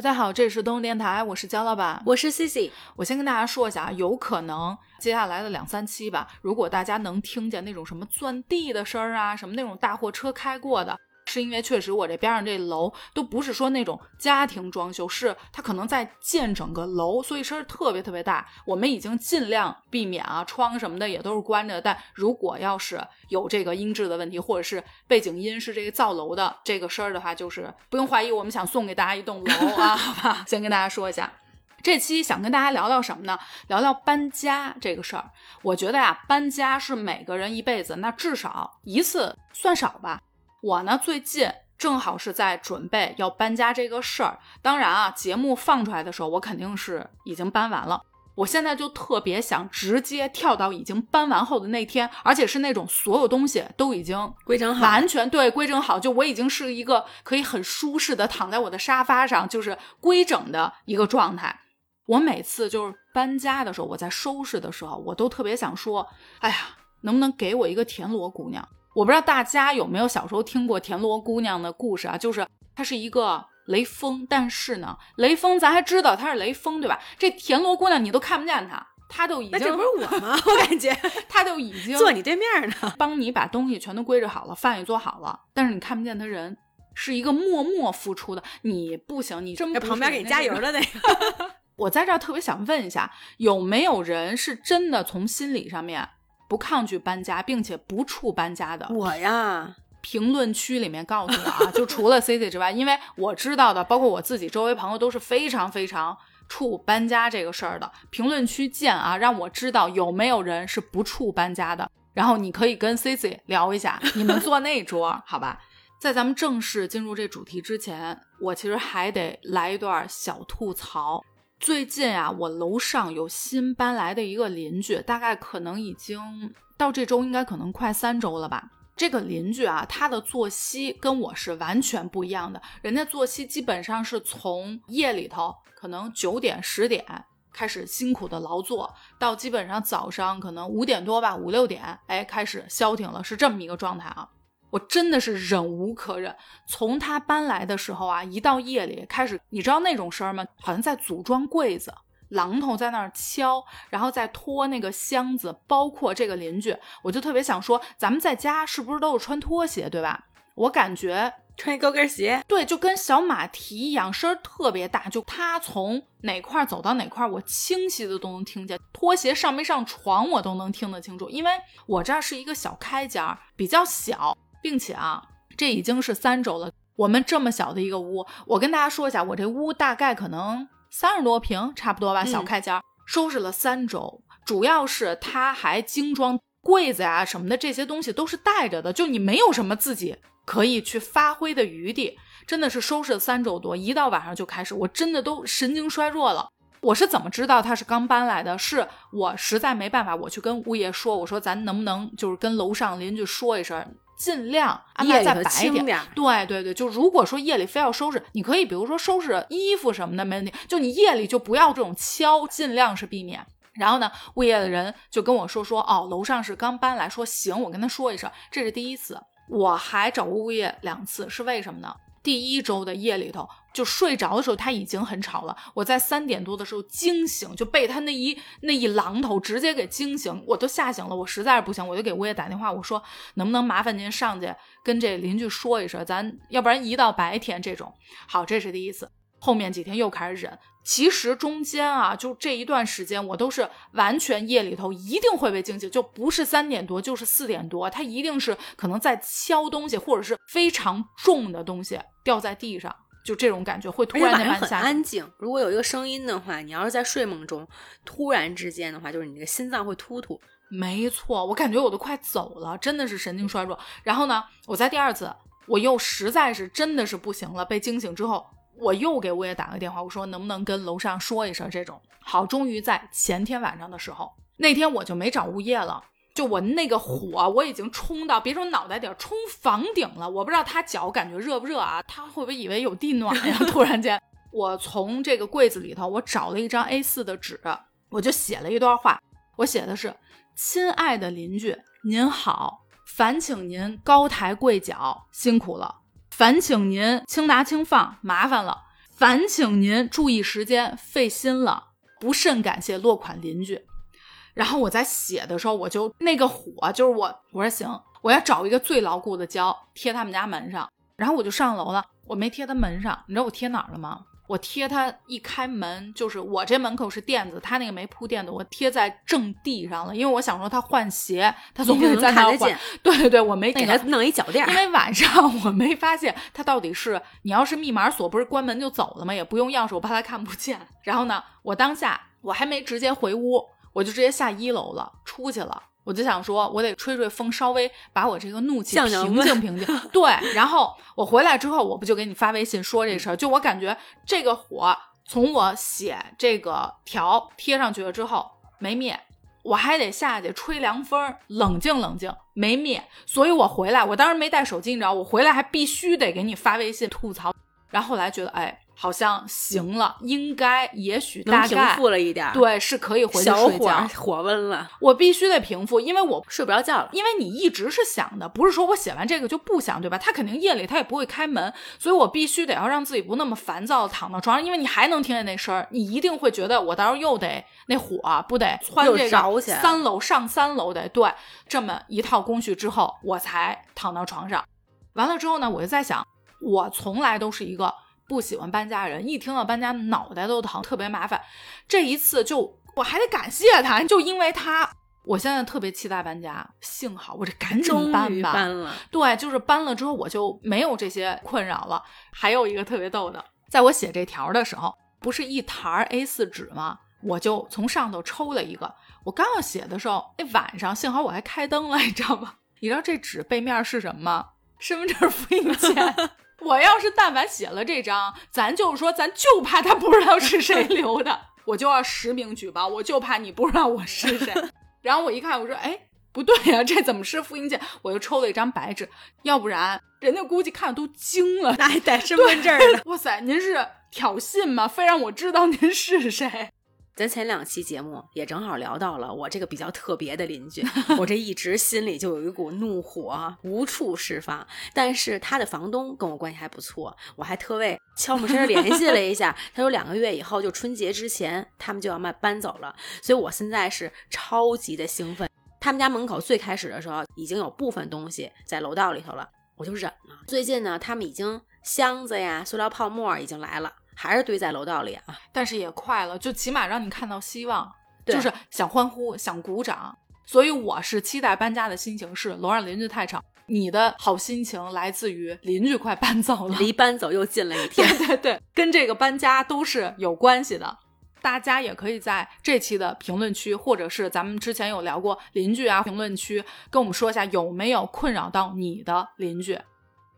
大家好，这里是东东电台，我是焦老板，我是 Cici。我先跟大家说一下啊，有可能接下来的两三期吧，如果大家能听见那种什么钻地的声儿啊，什么那种大货车开过的。是因为确实我这边上这楼都不是说那种家庭装修，是它可能在建整个楼，所以声儿特别特别大。我们已经尽量避免啊，窗什么的也都是关着。但如果要是有这个音质的问题，或者是背景音是这个造楼的这个声儿的话，就是不用怀疑，我们想送给大家一栋楼啊，好吧？先跟大家说一下，这期想跟大家聊聊什么呢？聊聊搬家这个事儿。我觉得呀，搬家是每个人一辈子那至少一次算少吧。我呢，最近正好是在准备要搬家这个事儿。当然啊，节目放出来的时候，我肯定是已经搬完了。我现在就特别想直接跳到已经搬完后的那天，而且是那种所有东西都已经规整好，完全对规整好，就我已经是一个可以很舒适的躺在我的沙发上，就是规整的一个状态。我每次就是搬家的时候，我在收拾的时候，我都特别想说，哎呀，能不能给我一个田螺姑娘？我不知道大家有没有小时候听过田螺姑娘的故事啊？就是她是一个雷锋，但是呢，雷锋咱还知道他是雷锋，对吧？这田螺姑娘你都看不见她，她都已经那这不是我吗？我感觉她都已经坐你对面呢，帮你把东西全都归置好了，饭也做好了，但是你看不见她人，是一个默默付出的。你不行，你真旁边给你加油的那个。我在这儿特别想问一下，有没有人是真的从心理上面？不抗拒搬家，并且不怵搬家的我呀，评论区里面告诉我啊，就除了 C C 之外，因为我知道的，包括我自己周围朋友都是非常非常怵搬家这个事儿的。评论区见啊，让我知道有没有人是不怵搬家的，然后你可以跟 C C 聊一下，你们坐那桌好吧？在咱们正式进入这主题之前，我其实还得来一段小吐槽。最近啊，我楼上有新搬来的一个邻居，大概可能已经到这周，应该可能快三周了吧。这个邻居啊，他的作息跟我是完全不一样的。人家作息基本上是从夜里头可能九点十点开始辛苦的劳作，到基本上早上可能五点多吧，五六点，哎，开始消停了，是这么一个状态啊。我真的是忍无可忍。从他搬来的时候啊，一到夜里开始，你知道那种声儿吗？好像在组装柜子，榔头在那儿敲，然后再拖那个箱子。包括这个邻居，我就特别想说，咱们在家是不是都是穿拖鞋，对吧？我感觉 穿一高跟鞋，对，就跟小马蹄一样，声儿特别大。就他从哪块走到哪块，我清晰的都能听见。拖鞋上没上床，我都能听得清楚，因为我这儿是一个小开间，比较小。并且啊，这已经是三周了。我们这么小的一个屋，我跟大家说一下，我这屋大概可能三十多平，差不多吧，小开间，收拾了三周。主要是它还精装柜子呀什么的，这些东西都是带着的，就你没有什么自己可以去发挥的余地。真的是收拾了三周多，一到晚上就开始，我真的都神经衰弱了。我是怎么知道他是刚搬来的？是我实在没办法，我去跟物业说，我说咱能不能就是跟楼上邻居说一声。尽量安排在白天，对对对，就如果说夜里非要收拾，你可以比如说收拾衣服什么的没问题，就你夜里就不要这种敲，尽量是避免。然后呢，物业的人就跟我说说，哦，楼上是刚搬来，说行，我跟他说一声，这是第一次，我还找过物业两次，是为什么呢？第一周的夜里头，就睡着的时候他已经很吵了。我在三点多的时候惊醒，就被他那一那一榔头直接给惊醒，我都吓醒了。我实在是不行，我就给物业打电话，我说能不能麻烦您上去跟这邻居说一声，咱要不然移到白天这种。好，这是第一次。后面几天又开始忍。其实中间啊，就这一段时间，我都是完全夜里头一定会被惊醒，就不是三点多就是四点多，他一定是可能在敲东西，或者是非常重的东西掉在地上，就这种感觉会突然间很安静。如果有一个声音的话，你要是在睡梦中突然之间的话，就是你的心脏会突突。没错，我感觉我都快走了，真的是神经衰弱。然后呢，我在第二次我又实在是真的是不行了，被惊醒之后。我又给物业打个电话，我说能不能跟楼上说一声这种好。终于在前天晚上的时候，那天我就没找物业了，就我那个火我已经冲到别说脑袋顶，冲房顶了。我不知道他脚感觉热不热啊？他会不会以为有地暖呀？突然间，我从这个柜子里头我找了一张 A4 的纸，我就写了一段话。我写的是：亲爱的邻居，您好，烦请您高抬贵脚，辛苦了。烦请您轻拿轻放，麻烦了。烦请您注意时间，费心了，不甚感谢落款邻居。然后我在写的时候，我就那个火，就是我我说行，我要找一个最牢固的胶贴他们家门上。然后我就上楼了，我没贴他门上，你知道我贴哪儿了吗？我贴他一开门，就是我这门口是垫子，他那个没铺垫子，我贴在正地上了，因为我想说他换鞋，他总得在那换。对对对，我没给他弄一脚垫，因为晚上我没发现他到底是你要是密码锁，不是关门就走了吗？也不用钥匙，我怕他看不见。然后呢，我当下我还没直接回屋，我就直接下一楼了，出去了。我就想说，我得吹吹风，稍微把我这个怒气平静平静。对，然后我回来之后，我不就给你发微信说这事儿？就我感觉这个火从我写这个条贴上去了之后没灭，我还得下去吹凉风，冷静冷静，没灭。所以我回来，我当时没带手机，你知道，我回来还必须得给你发微信吐槽。然后后来觉得，哎。好像行了，应该也许大概平复了一点，对，是可以回去睡觉。火温了，我必须得平复，因为我睡不着觉了。因为你一直是想的，不是说我写完这个就不想，对吧？他肯定夜里他也不会开门，所以我必须得要让自己不那么烦躁，躺到床上。因为你还能听见那声儿，你一定会觉得我到时候又得那火不得窜这个三楼上三楼得对这么一套工序之后，我才躺到床上。完了之后呢，我就在想，我从来都是一个。不喜欢搬家人，一听到搬家脑袋都疼，特别麻烦。这一次就我还得感谢他，就因为他，我现在特别期待搬家。幸好我这赶紧搬吧。搬了。对，就是搬了之后我就没有这些困扰了。还有一个特别逗的，在我写这条的时候，不是一沓 A 四纸吗？我就从上头抽了一个。我刚要写的时候，那晚上幸好我还开灯了，你知道吗？你知道这纸背面是什么吗？身份证复印件。我要是但凡写了这张，咱就是说，咱就怕他不知道是谁留的，我就要实名举报，我就怕你不知道我是谁。然后我一看，我说，哎，不对呀，这怎么是复印件？我又抽了一张白纸，要不然人家估计看都惊了，那还带身份证的？哇塞，您是挑衅吗？非让我知道您是谁？咱前两期节目也正好聊到了我这个比较特别的邻居，我这一直心里就有一股怒火无处释放。但是他的房东跟我关系还不错，我还特为悄没声联系了一下，他说两个月以后就春节之前他们就要卖搬走了，所以我现在是超级的兴奋。他们家门口最开始的时候已经有部分东西在楼道里头了，我就忍了。最近呢，他们已经箱子呀、塑料泡沫已经来了。还是堆在楼道里啊，但是也快了，就起码让你看到希望，就是想欢呼、想鼓掌。所以我是期待搬家的心情是楼上邻居太吵，你的好心情来自于邻居快搬走了，离搬走又近了一天。对对对，跟这个搬家都是有关系的。大家也可以在这期的评论区，或者是咱们之前有聊过邻居啊，评论区跟我们说一下有没有困扰到你的邻居。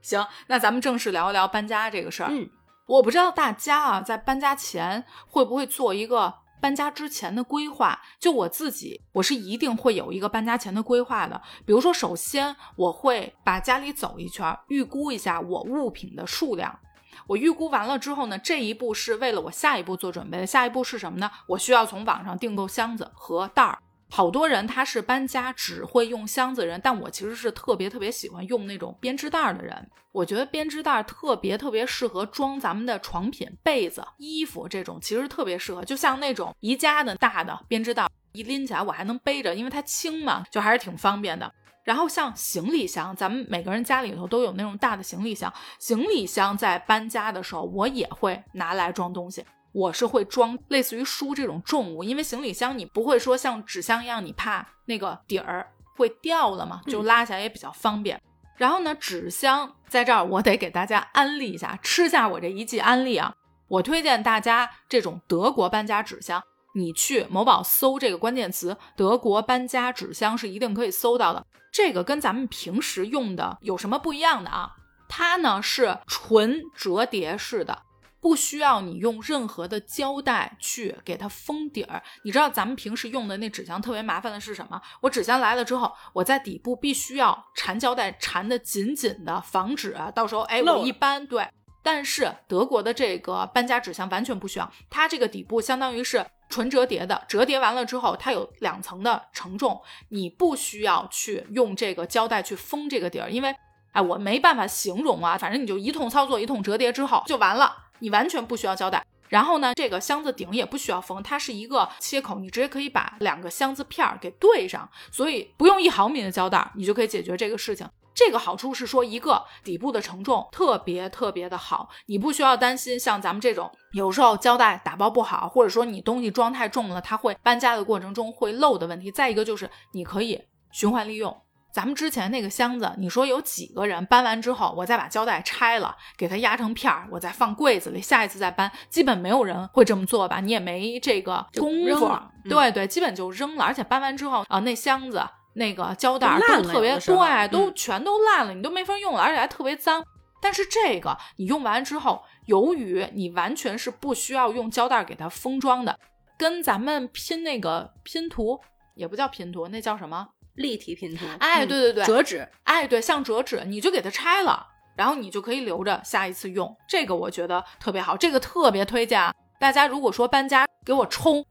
行，那咱们正式聊一聊搬家这个事儿。嗯。我不知道大家啊，在搬家前会不会做一个搬家之前的规划？就我自己，我是一定会有一个搬家前的规划的。比如说，首先我会把家里走一圈，预估一下我物品的数量。我预估完了之后呢，这一步是为了我下一步做准备的。下一步是什么呢？我需要从网上订购箱子和袋儿。好多人他是搬家只会用箱子人，但我其实是特别特别喜欢用那种编织袋的人。我觉得编织袋特别特别适合装咱们的床品、被子、衣服这种，其实特别适合。就像那种宜家的大的编织袋，一拎起来我还能背着，因为它轻嘛，就还是挺方便的。然后像行李箱，咱们每个人家里头都有那种大的行李箱，行李箱在搬家的时候我也会拿来装东西。我是会装类似于书这种重物，因为行李箱你不会说像纸箱一样，你怕那个底儿会掉了嘛，就拉起来也比较方便。然后呢，纸箱在这儿我得给大家安利一下，吃下我这一记安利啊！我推荐大家这种德国搬家纸箱，你去某宝搜这个关键词“德国搬家纸箱”是一定可以搜到的。这个跟咱们平时用的有什么不一样的啊？它呢是纯折叠式的。不需要你用任何的胶带去给它封底儿。你知道咱们平时用的那纸箱特别麻烦的是什么？我纸箱来了之后，我在底部必须要缠胶带，缠得紧紧的，防止啊到时候哎我一搬对。但是德国的这个搬家纸箱完全不需要，它这个底部相当于是纯折叠的，折叠完了之后它有两层的承重，你不需要去用这个胶带去封这个底儿，因为哎我没办法形容啊，反正你就一通操作，一通折叠之后就完了。你完全不需要胶带。然后呢，这个箱子顶也不需要封，它是一个切口，你直接可以把两个箱子片儿给对上，所以不用一毫米的胶带，你就可以解决这个事情。这个好处是说，一个底部的承重特别特别的好，你不需要担心像咱们这种有时候胶带打包不好，或者说你东西装太重了，它会搬家的过程中会漏的问题。再一个就是你可以循环利用，咱们之前那个箱子，你说有几个人搬完之后，我再把胶带拆了，给它压成片儿，我再放柜子里，下一次再搬，基本没有人会这么做吧？你也没这个功夫，对对，基本就扔了。而且搬完之后啊，那箱子。那个胶带都特别对，都全都烂了，你都没法用了，而且还特别脏。但是这个你用完之后，由于你完全是不需要用胶带给它封装的，跟咱们拼那个拼图也不叫拼图，那叫什么？立体拼图。哎，对对对，折纸。哎，对，像折纸，你就给它拆了，然后你就可以留着下一次用。这个我觉得特别好，这个特别推荐大家。如果说搬家，给我冲。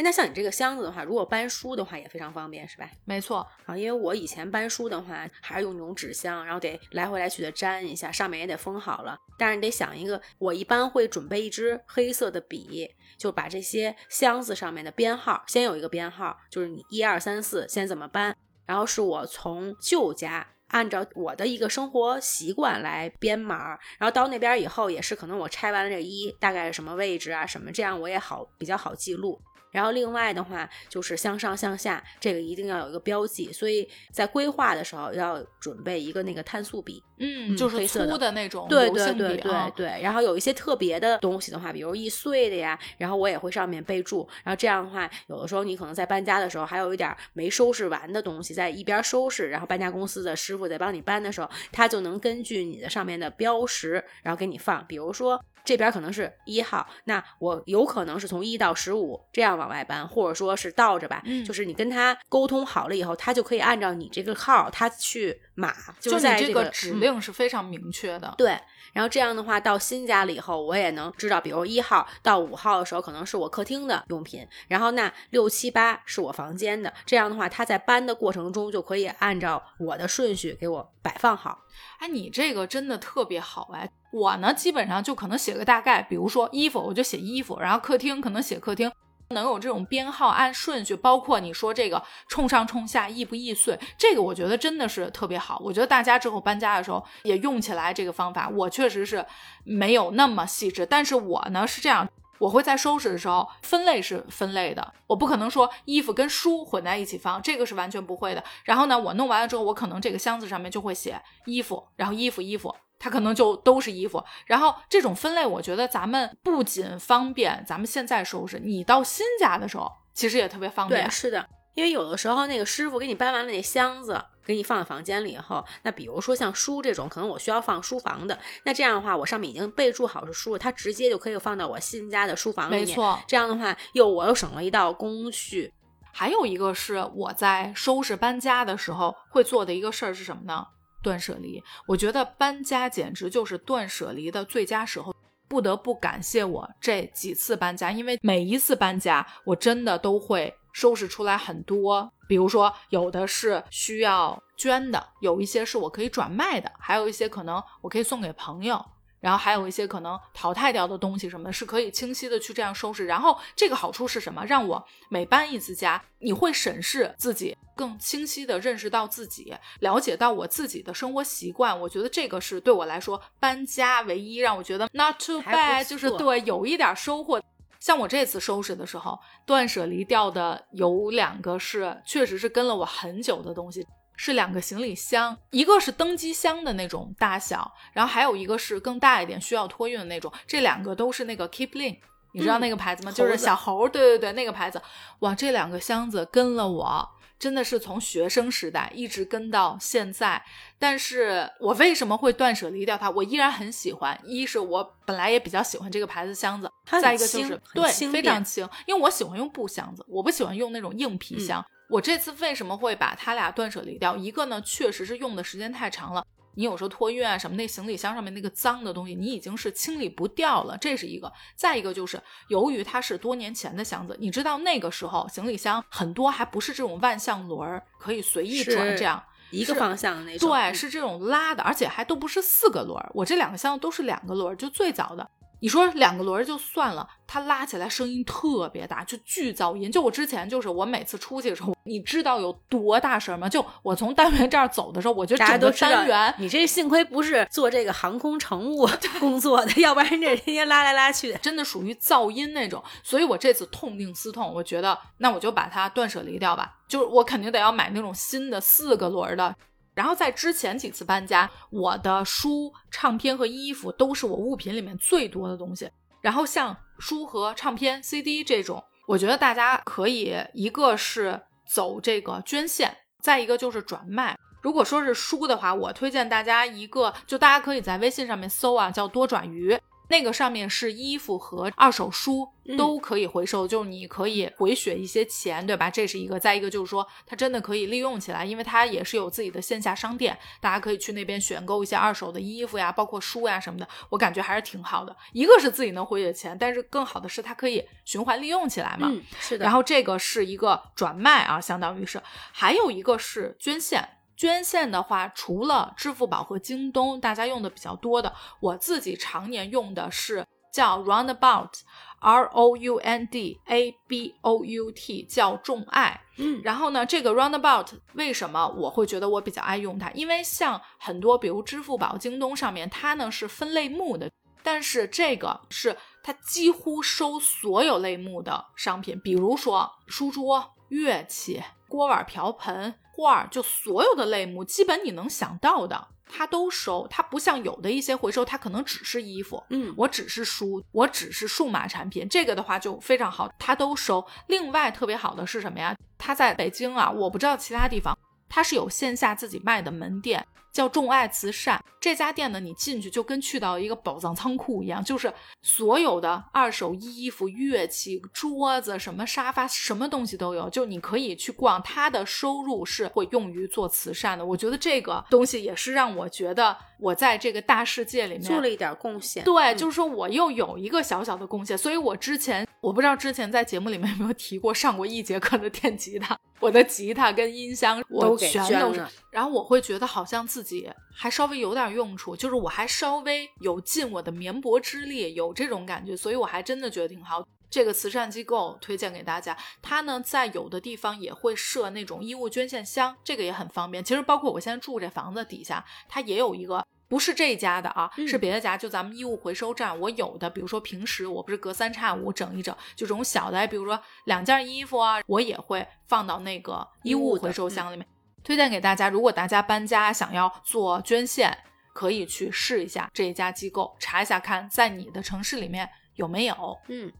那像你这个箱子的话，如果搬书的话也非常方便，是吧？没错啊，因为我以前搬书的话，还是用那种纸箱，然后得来回来去的粘一下，上面也得封好了。但是你得想一个，我一般会准备一支黑色的笔，就把这些箱子上面的编号先有一个编号，就是你一二三四先怎么搬，然后是我从舅家按照我的一个生活习惯来编码，然后到那边以后也是可能我拆完了这一大概是什么位置啊什么，这样我也好比较好记录。然后另外的话就是向上向下，这个一定要有一个标记，所以在规划的时候要准备一个那个碳素笔，嗯，就是粗的那种对对对对对。然后有一些特别的东西的话，比如易碎的呀，然后我也会上面备注。然后这样的话，有的时候你可能在搬家的时候还有一点没收拾完的东西，在一边收拾，然后搬家公司的师傅在帮你搬的时候，他就能根据你的上面的标识，然后给你放，比如说。这边可能是一号，那我有可能是从一到十五这样往外搬，或者说是倒着吧，就是你跟他沟通好了以后，他就可以按照你这个号，他去码，就在这个指令是非常明确的。对，然后这样的话，到新家了以后，我也能知道，比如一号到五号的时候，可能是我客厅的用品，然后那六七八是我房间的，这样的话，他在搬的过程中就可以按照我的顺序给我摆放好。哎，你这个真的特别好哎。我呢，基本上就可能写个大概，比如说衣服，我就写衣服，然后客厅可能写客厅，能有这种编号按顺序，包括你说这个冲上冲下易不易碎，这个我觉得真的是特别好。我觉得大家之后搬家的时候也用起来这个方法。我确实是没有那么细致，但是我呢是这样，我会在收拾的时候分类是分类的，我不可能说衣服跟书混在一起放，这个是完全不会的。然后呢，我弄完了之后，我可能这个箱子上面就会写衣服，然后衣服衣服。它可能就都是衣服，然后这种分类，我觉得咱们不仅方便咱们现在收拾，你到新家的时候其实也特别方便。对，是的，因为有的时候那个师傅给你搬完了那箱子，给你放在房间里以后，那比如说像书这种，可能我需要放书房的，那这样的话，我上面已经备注好是书了，它直接就可以放到我新家的书房里面。没错，这样的话又我又省了一道工序。还有一个是我在收拾搬家的时候会做的一个事儿是什么呢？断舍离，我觉得搬家简直就是断舍离的最佳时候，不得不感谢我这几次搬家，因为每一次搬家，我真的都会收拾出来很多。比如说，有的是需要捐的，有一些是我可以转卖的，还有一些可能我可以送给朋友。然后还有一些可能淘汰掉的东西什么的，是可以清晰的去这样收拾。然后这个好处是什么？让我每搬一次家，你会审视自己，更清晰的认识到自己，了解到我自己的生活习惯。我觉得这个是对我来说搬家唯一让我觉得 not too bad，就是对有一点收获。像我这次收拾的时候，断舍离掉的有两个是确实是跟了我很久的东西。是两个行李箱，一个是登机箱的那种大小，然后还有一个是更大一点需要托运的那种。这两个都是那个 Keepling，你知道那个牌子吗？就是小猴，对对对，那个牌子。哇，这两个箱子跟了我，真的是从学生时代一直跟到现在。但是我为什么会断舍离掉它？我依然很喜欢。一是我本来也比较喜欢这个牌子箱子，再一个就是对非常轻，因为我喜欢用布箱子，我不喜欢用那种硬皮箱。我这次为什么会把他俩断舍离掉？一个呢，确实是用的时间太长了，你有时候托运啊什么，那行李箱上面那个脏的东西，你已经是清理不掉了，这是一个。再一个就是，由于它是多年前的箱子，你知道那个时候行李箱很多还不是这种万向轮，可以随意转，这样一个方向的那种。对，是这种拉的，而且还都不是四个轮儿。我这两个箱子都是两个轮儿，就最早的。你说两个轮儿就算了，它拉起来声音特别大，就巨噪音。就我之前就是我每次出去的时候，你知道有多大声吗？就我从单元这儿走的时候，我觉得整个单元，你这幸亏不是做这个航空乘务 工作的，要不然这天天拉来拉去，真的属于噪音那种。所以我这次痛定思痛，我觉得那我就把它断舍离掉吧，就是我肯定得要买那种新的四个轮的。然后在之前几次搬家，我的书、唱片和衣服都是我物品里面最多的东西。然后像书和唱片、CD 这种，我觉得大家可以一个是走这个捐献，再一个就是转卖。如果说是书的话，我推荐大家一个，就大家可以在微信上面搜啊，叫多转鱼。那个上面是衣服和二手书都可以回收，就是你可以回血一些钱，对吧？这是一个。再一个就是说，它真的可以利用起来，因为它也是有自己的线下商店，大家可以去那边选购一些二手的衣服呀，包括书呀什么的。我感觉还是挺好的。一个是自己能回血钱，但是更好的是它可以循环利用起来嘛。是的。然后这个是一个转卖啊，相当于是，还有一个是捐献。捐献的话，除了支付宝和京东，大家用的比较多的，我自己常年用的是叫 Roundabout，R O U N D A B O U T，叫众爱。嗯，然后呢，这个 Roundabout 为什么我会觉得我比较爱用它？因为像很多，比如支付宝、京东上面，它呢是分类目的，但是这个是它几乎收所有类目的商品，比如说书桌、乐器、锅碗瓢盆。画就所有的类目，基本你能想到的，它都收。它不像有的一些回收，它可能只是衣服，嗯，我只是书，我只是数码产品。这个的话就非常好，它都收。另外特别好的是什么呀？它在北京啊，我不知道其他地方，它是有线下自己卖的门店。叫众爱慈善这家店呢，你进去就跟去到一个宝藏仓库一样，就是所有的二手衣服、乐器、桌子、什么沙发、什么东西都有，就你可以去逛。它的收入是会用于做慈善的。我觉得这个东西也是让我觉得我在这个大世界里面做了一点贡献。对，就是说我又有一个小小的贡献。所以我之前我不知道之前在节目里面有没有提过，上过一节课的电吉他。我的吉他跟音箱我全都是，然后我会觉得好像自己还稍微有点用处，就是我还稍微有尽我的绵薄之力，有这种感觉，所以我还真的觉得挺好。这个慈善机构推荐给大家，它呢在有的地方也会设那种衣物捐献箱，这个也很方便。其实包括我现在住这房子底下，它也有一个。不是这家的啊，是别的家。就咱们衣物回收站，我有的，比如说平时我不是隔三差五整一整，就这种小的，比如说两件衣服啊，我也会放到那个衣物回收箱里面。推荐给大家，如果大家搬家想要做捐献，可以去试一下这一家机构，查一下看在你的城市里面有没有。嗯，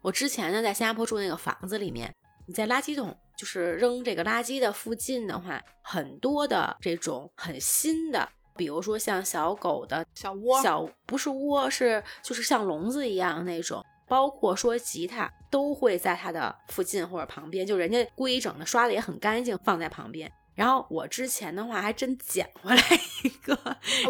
我之前呢在新加坡住那个房子里面，你在垃圾桶就是扔这个垃圾的附近的话，很多的这种很新的。比如说像小狗的小窝，小不是窝，是就是像笼子一样那种。包括说吉他都会在它的附近或者旁边，就人家规整的刷的也很干净，放在旁边。然后我之前的话还真捡回来一个，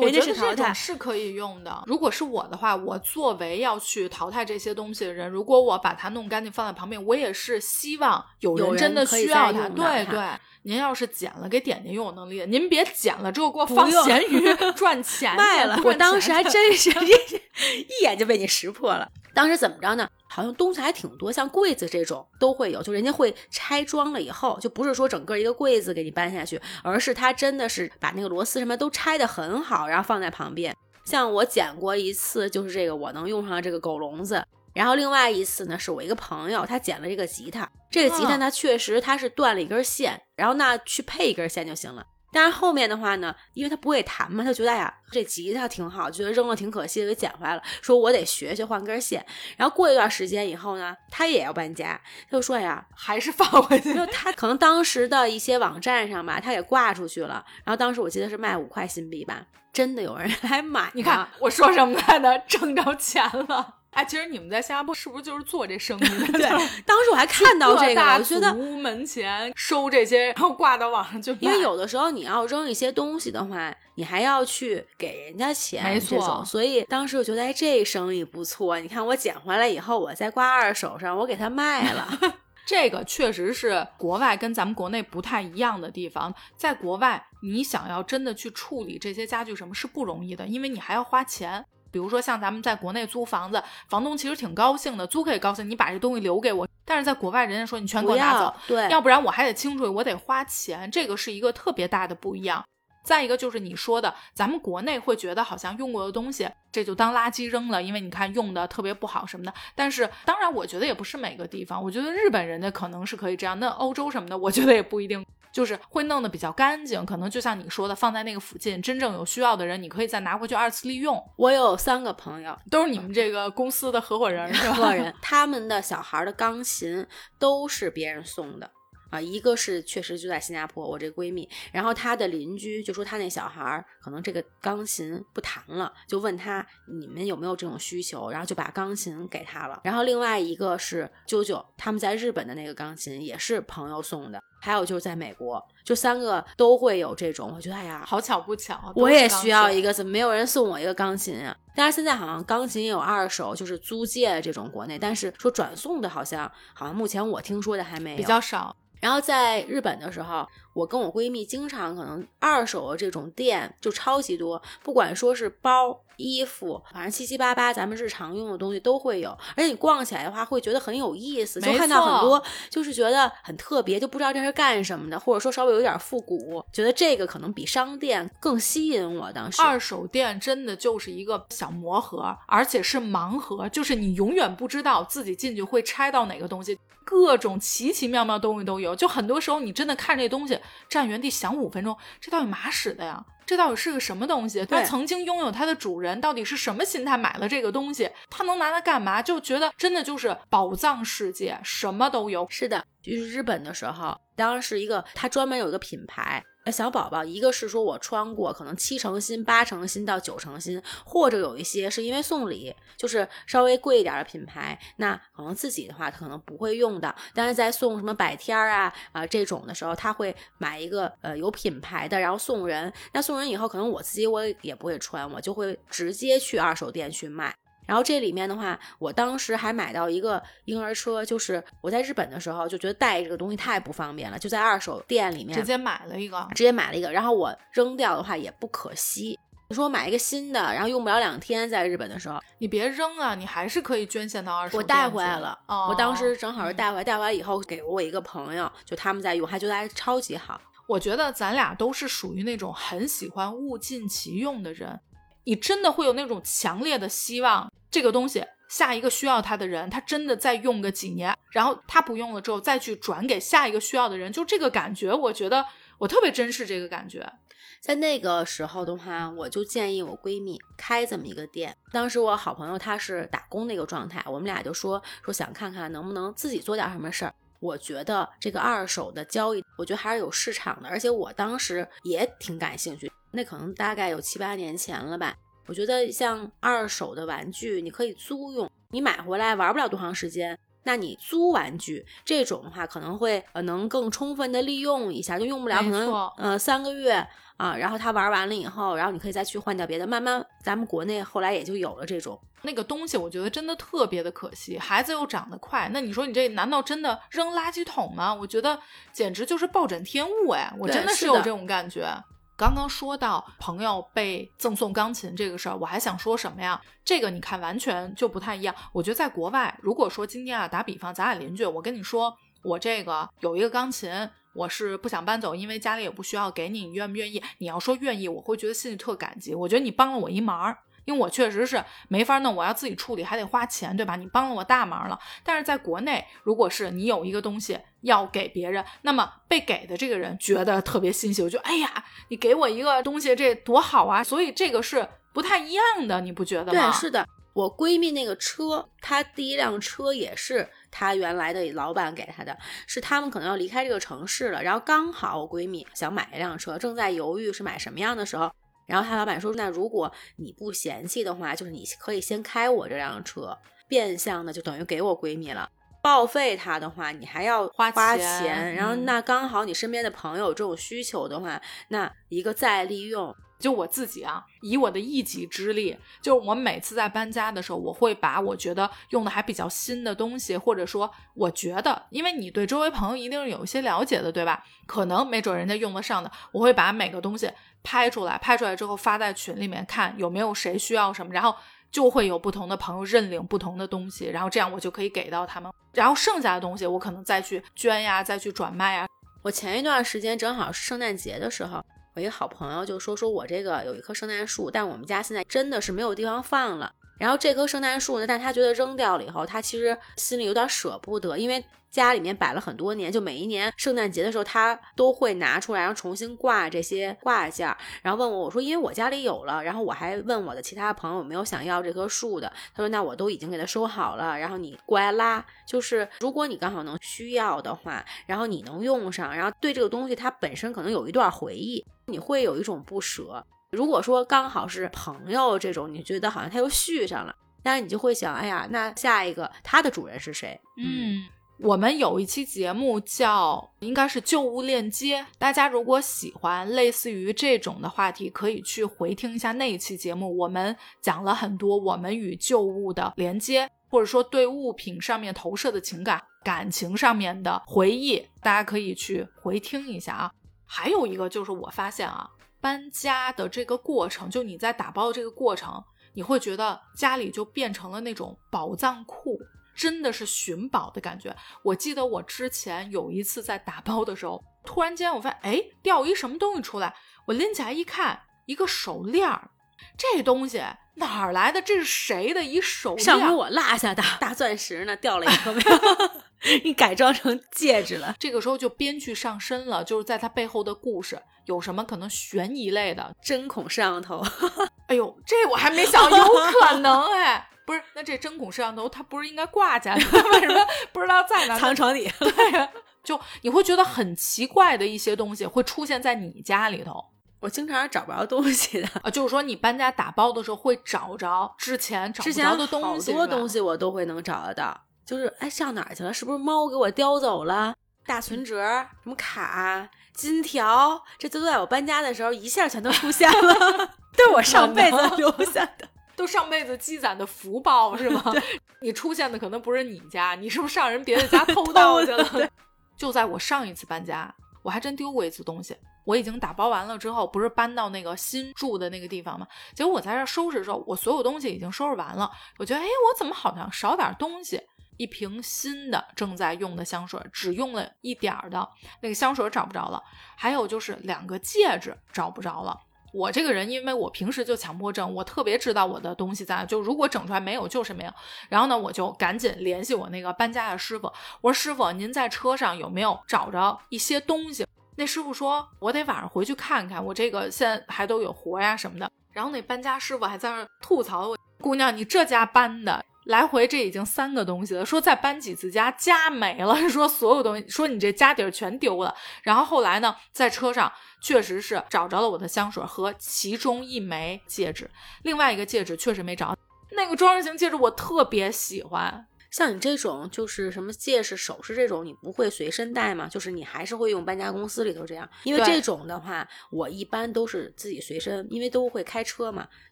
我觉得这种是可以用的。如果是我的话，我作为要去淘汰这些东西的人，如果我把它弄干净放在旁边，我也是希望有人真的需要它。对对。您要是捡了给点点用，我能理解。您别捡了之后给我放咸鱼 赚钱卖了。我当时还真是 一眼就被你识破了。当时怎么着呢？好像东西还挺多，像柜子这种都会有，就人家会拆装了以后，就不是说整个一个柜子给你搬下去，而是他真的是把那个螺丝什么都拆的很好，然后放在旁边。像我捡过一次，就是这个我能用上这个狗笼子。然后另外一次呢，是我一个朋友，他捡了这个吉他。这个吉他呢，确实它是断了一根线，然后那去配一根线就行了。但是后面的话呢，因为他不会弹嘛，他觉得呀，这吉他挺好，觉得扔了挺可惜的，给捡回来了。说我得学学换根线。然后过一段时间以后呢，他也要搬家，他就说呀，还是放回去。就他可能当时的一些网站上吧，他给挂出去了。然后当时我记得是卖五块新币吧，真的有人来买。你看我说什么来的，挣着钱了。哎，其实你们在新加坡是不是就是做这生意的？对，当时我还看到这个，我觉得屋门前收这些，然后挂到网上就。因为有的时候你要扔一些东西的话，你还要去给人家钱，没错。所以当时我觉得，哎，这生意不错。你看我捡回来以后，我再挂二手上，我给他卖了。这个确实是国外跟咱们国内不太一样的地方。在国外，你想要真的去处理这些家具，什么是不容易的，因为你还要花钱。比如说像咱们在国内租房子，房东其实挺高兴的，租客也高兴，你把这东西留给我。但是在国外，人家说你全给我拿走，对，要不然我还得清楚，我得花钱，这个是一个特别大的不一样。再一个就是你说的，咱们国内会觉得好像用过的东西，这就当垃圾扔了，因为你看用的特别不好什么的。但是当然，我觉得也不是每个地方，我觉得日本人家可能是可以这样，那欧洲什么的，我觉得也不一定，就是会弄得比较干净。可能就像你说的，放在那个附近，真正有需要的人，你可以再拿回去二次利用。我有三个朋友，都是你们这个公司的合伙人，是吧？合伙人，他们的小孩的钢琴都是别人送的。啊，一个是确实就在新加坡，我这闺蜜，然后她的邻居就说她那小孩儿可能这个钢琴不弹了，就问她你们有没有这种需求，然后就把钢琴给她了。然后另外一个是啾啾，他们在日本的那个钢琴也是朋友送的，还有就是在美国，就三个都会有这种。我觉得哎呀，好巧不巧，我也需要一个，怎么没有人送我一个钢琴啊？但是现在好像钢琴也有二手，就是租借这种国内，但是说转送的好像好像目前我听说的还没有，比较少。然后在日本的时候，我跟我闺蜜经常可能二手的这种店就超级多，不管说是包、衣服，反正七七八八，咱们日常用的东西都会有。而且你逛起来的话，会觉得很有意思，就看到很多，就是觉得很特别，就不知道这是干什么的，或者说稍微有点复古，觉得这个可能比商店更吸引我。当时二手店真的就是一个小魔盒，而且是盲盒，就是你永远不知道自己进去会拆到哪个东西。各种奇奇妙妙东西都有，就很多时候你真的看这东西站原地想五分钟，这到底嘛使的呀？这到底是个什么东西？它曾经拥有它的主人到底是什么心态买了这个东西？他能拿它干嘛？就觉得真的就是宝藏世界，什么都有。是的，就是日本的时候，当时一个它专门有一个品牌。小宝宝，一个是说我穿过，可能七成新、八成新到九成新，或者有一些是因为送礼，就是稍微贵一点的品牌，那可能自己的话可能不会用的，但是在送什么百天啊啊这种的时候，他会买一个呃有品牌的，然后送人。那送人以后，可能我自己我也不会穿，我就会直接去二手店去卖。然后这里面的话，我当时还买到一个婴儿车，就是我在日本的时候就觉得带这个东西太不方便了，就在二手店里面直接买了一个，直接买了一个。然后我扔掉的话也不可惜。你说我买一个新的，然后用不了两天，在日本的时候，你别扔啊，你还是可以捐献到二手。我带回来了，我当时正好是带回来，带回来以后给我一个朋友，就他们在用，还觉得还超级好。我觉得咱俩都是属于那种很喜欢物尽其用的人，你真的会有那种强烈的希望。这个东西，下一个需要它的人，他真的再用个几年，然后他不用了之后，再去转给下一个需要的人，就这个感觉，我觉得我特别珍视这个感觉。在那个时候的话，我就建议我闺蜜开这么一个店。当时我好朋友他是打工那个状态，我们俩就说说想看看能不能自己做点什么事儿。我觉得这个二手的交易，我觉得还是有市场的，而且我当时也挺感兴趣。那可能大概有七八年前了吧。我觉得像二手的玩具，你可以租用，你买回来玩不了多长时间，那你租玩具这种的话，可能会呃能更充分的利用一下，就用不了可能呃三个月啊，然后他玩完了以后，然后你可以再去换掉别的，慢慢咱们国内后来也就有了这种那个东西，我觉得真的特别的可惜，孩子又长得快，那你说你这难道真的扔垃圾桶吗？我觉得简直就是暴殄天物哎，我真的是有这种感觉。刚刚说到朋友被赠送钢琴这个事儿，我还想说什么呀？这个你看完全就不太一样。我觉得在国外，如果说今天啊，打比方，咱俩邻居，我跟你说，我这个有一个钢琴，我是不想搬走，因为家里也不需要给你，你愿不愿意？你要说愿意，我会觉得心里特感激。我觉得你帮了我一忙。因为我确实是没法弄，我要自己处理，还得花钱，对吧？你帮了我大忙了。但是在国内，如果是你有一个东西要给别人，那么被给的这个人觉得特别欣喜，我就哎呀，你给我一个东西，这多好啊！所以这个是不太一样的，你不觉得吗？对，是的。我闺蜜那个车，她第一辆车也是她原来的老板给她的，是他们可能要离开这个城市了，然后刚好我闺蜜想买一辆车，正在犹豫是买什么样的时候。然后他老板说：“那如果你不嫌弃的话，就是你可以先开我这辆车，变相的就等于给我闺蜜了。报废它的话，你还要花花钱。然后那刚好你身边的朋友有这种需求的话，那一个再利用。”就我自己啊，以我的一己之力，就我每次在搬家的时候，我会把我觉得用的还比较新的东西，或者说我觉得，因为你对周围朋友一定是有一些了解的，对吧？可能没准人家用得上的，我会把每个东西拍出来，拍出来之后发在群里面看有没有谁需要什么，然后就会有不同的朋友认领不同的东西，然后这样我就可以给到他们，然后剩下的东西我可能再去捐呀，再去转卖啊。我前一段时间正好是圣诞节的时候，我一个好朋友就说说我这个有一棵圣诞树，但我们家现在真的是没有地方放了。然后这棵圣诞树呢，但他觉得扔掉了以后，他其实心里有点舍不得，因为。家里面摆了很多年，就每一年圣诞节的时候，他都会拿出来，然后重新挂这些挂件儿。然后问我，我说因为我家里有了，然后我还问我的其他朋友有没有想要这棵树的。他说那我都已经给他收好了，然后你过来拉。就是如果你刚好能需要的话，然后你能用上，然后对这个东西它本身可能有一段回忆，你会有一种不舍。如果说刚好是朋友这种，你觉得好像他又续上了，但是你就会想，哎呀，那下一个它的主人是谁？嗯。我们有一期节目叫应该是旧物链接，大家如果喜欢类似于这种的话题，可以去回听一下那一期节目。我们讲了很多我们与旧物的连接，或者说对物品上面投射的情感、感情上面的回忆，大家可以去回听一下啊。还有一个就是我发现啊，搬家的这个过程，就你在打包的这个过程，你会觉得家里就变成了那种宝藏库。真的是寻宝的感觉。我记得我之前有一次在打包的时候，突然间我发现，哎，掉一什么东西出来。我拎起来一看，一个手链儿。这东西哪儿来的？这是谁的一手链？上回我落下的大钻石呢，掉了一颗，你改装成戒指了。这个时候就编剧上身了，就是在他背后的故事有什么可能悬疑类的针孔摄像头。哎呦，这我还没想，有可能哎。不是，那这针孔摄像头它不是应该挂起来吗？为什么不知道在哪？藏床底。对呀，就你会觉得很奇怪的一些东西会出现在你家里头。我经常找不着东西的啊，就是说你搬家打包的时候会找着之前找不着的东西。好多东西我都会能找得到。就是哎，上哪儿去了？是不是猫给我叼走了？大存折、什么卡、金条，这都在我搬家的时候一下全都出现了，都是我上辈子留下的。都上辈子积攒的福报是吗？你出现的可能不是你家，你是不是上人别的家偷盗去了？就在我上一次搬家，我还真丢过一次东西。我已经打包完了之后，不是搬到那个新住的那个地方吗？结果我在这收拾的时候，我所有东西已经收拾完了。我觉得，哎，我怎么好像少点东西？一瓶新的正在用的香水，只用了一点儿的那个香水找不着了。还有就是两个戒指找不着了。我这个人，因为我平时就强迫症，我特别知道我的东西在，就如果整出来没有就是没有。然后呢，我就赶紧联系我那个搬家的师傅，我说师傅，您在车上有没有找着一些东西？那师傅说，我得晚上回去看看，我这个现在还都有活呀什么的。然后那搬家师傅还在那吐槽我，姑娘，你这家搬的。来回这已经三个东西了，说再搬几次家家没了，说所有东西，说你这家底儿全丢了。然后后来呢，在车上确实是找着了我的香水和其中一枚戒指，另外一个戒指确实没找。那个装饰型戒指我特别喜欢。像你这种就是什么戒指、首饰这种，你不会随身带吗？就是你还是会用搬家公司里头这样？因为这种的话，我一般都是自己随身，因为都会开车嘛。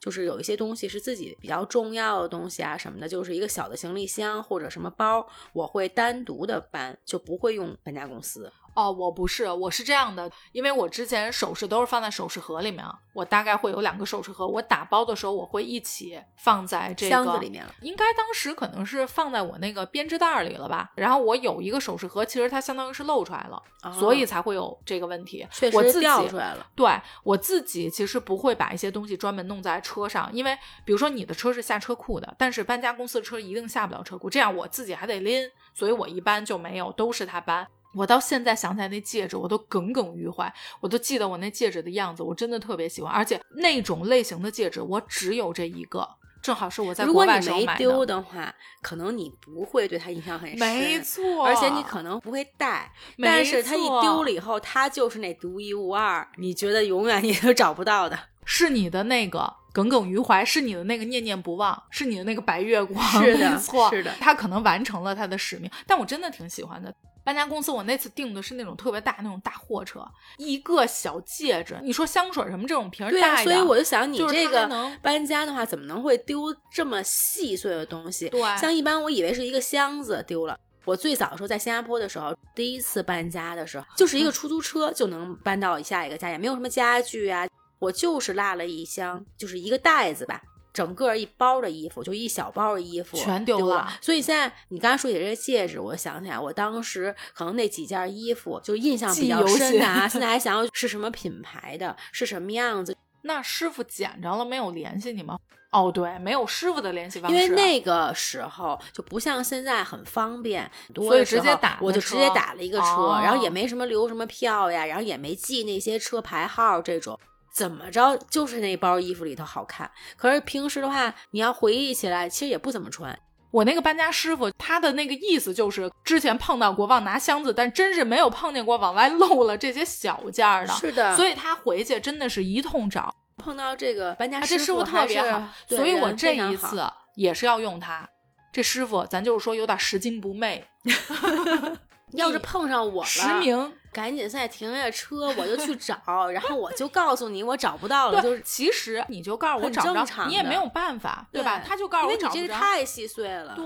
就是有一些东西是自己比较重要的东西啊什么的，就是一个小的行李箱或者什么包，我会单独的搬，就不会用搬家公司。哦，我不是，我是这样的，因为我之前首饰都是放在首饰盒里面，我大概会有两个首饰盒，我打包的时候我会一起放在这个箱子里面了。应该当时可能是放在我那个编织袋里了吧。然后我有一个首饰盒，其实它相当于是露出来了，所以才会有这个问题。确实掉出来了。对我自己其实不会把一些东西专门弄在车上，因为比如说你的车是下车库的，但是搬家公司的车一定下不了车库，这样我自己还得拎，所以我一般就没有，都是他搬。我到现在想起来那戒指，我都耿耿于怀。我都记得我那戒指的样子，我真的特别喜欢。而且那种类型的戒指，我只有这一个，正好是我在国外时候买的。如果你没丢的话，可能你不会对它印象很深。没错，而且你可能不会戴。但是它一丢了以后，它就是那独一无二，你觉得永远你都找不到的，是你的那个耿耿于怀，是你的那个念念不忘，是你的那个白月光。是的，没错，是的，它可能完成了它的使命。但我真的挺喜欢的。搬家公司，我那次订的是那种特别大那种大货车，一个小戒指，你说香水什么这种瓶儿大所以我就想你这个能搬家的话，怎么能会丢这么细碎的东西？对，像一般我以为是一个箱子丢了。我最早的时候在新加坡的时候，第一次搬家的时候，就是一个出租车就能搬到下一个家，也没有什么家具啊，我就是落了一箱，就是一个袋子吧。整个一包的衣服，就一小包的衣服全丢了。所以现在你刚才说起这个戒指，我想起来，我当时可能那几件衣服就印象比较深的啊，现在还想要是什么品牌的，是什么样子。那师傅捡着了没有联系你吗？哦，对，没有师傅的联系方式，因为那个时候就不像现在很方便，所以直接打我就直接打了一个车，哦然后也没什么留什么票呀，然后也没记那些车牌号这种。怎么着，就是那包衣服里头好看。可是平时的话，你要回忆起来，其实也不怎么穿。我那个搬家师傅，他的那个意思就是之前碰到过忘拿箱子，但真是没有碰见过往外漏了这些小件儿的。是的，所以他回去真的是一通找，碰到这个搬家啊，这师师傅特别好，所以我这一次也是要用他。这师傅，咱就是说有点拾金不昧，要是碰上我了，实名。赶紧现在停下车，我就去 找，然后我就告诉你我找不到了，就是其实你就告诉我很找不着，正常你也没有办法，对吧？他就告诉因为你这我找不着。个太细碎了。对，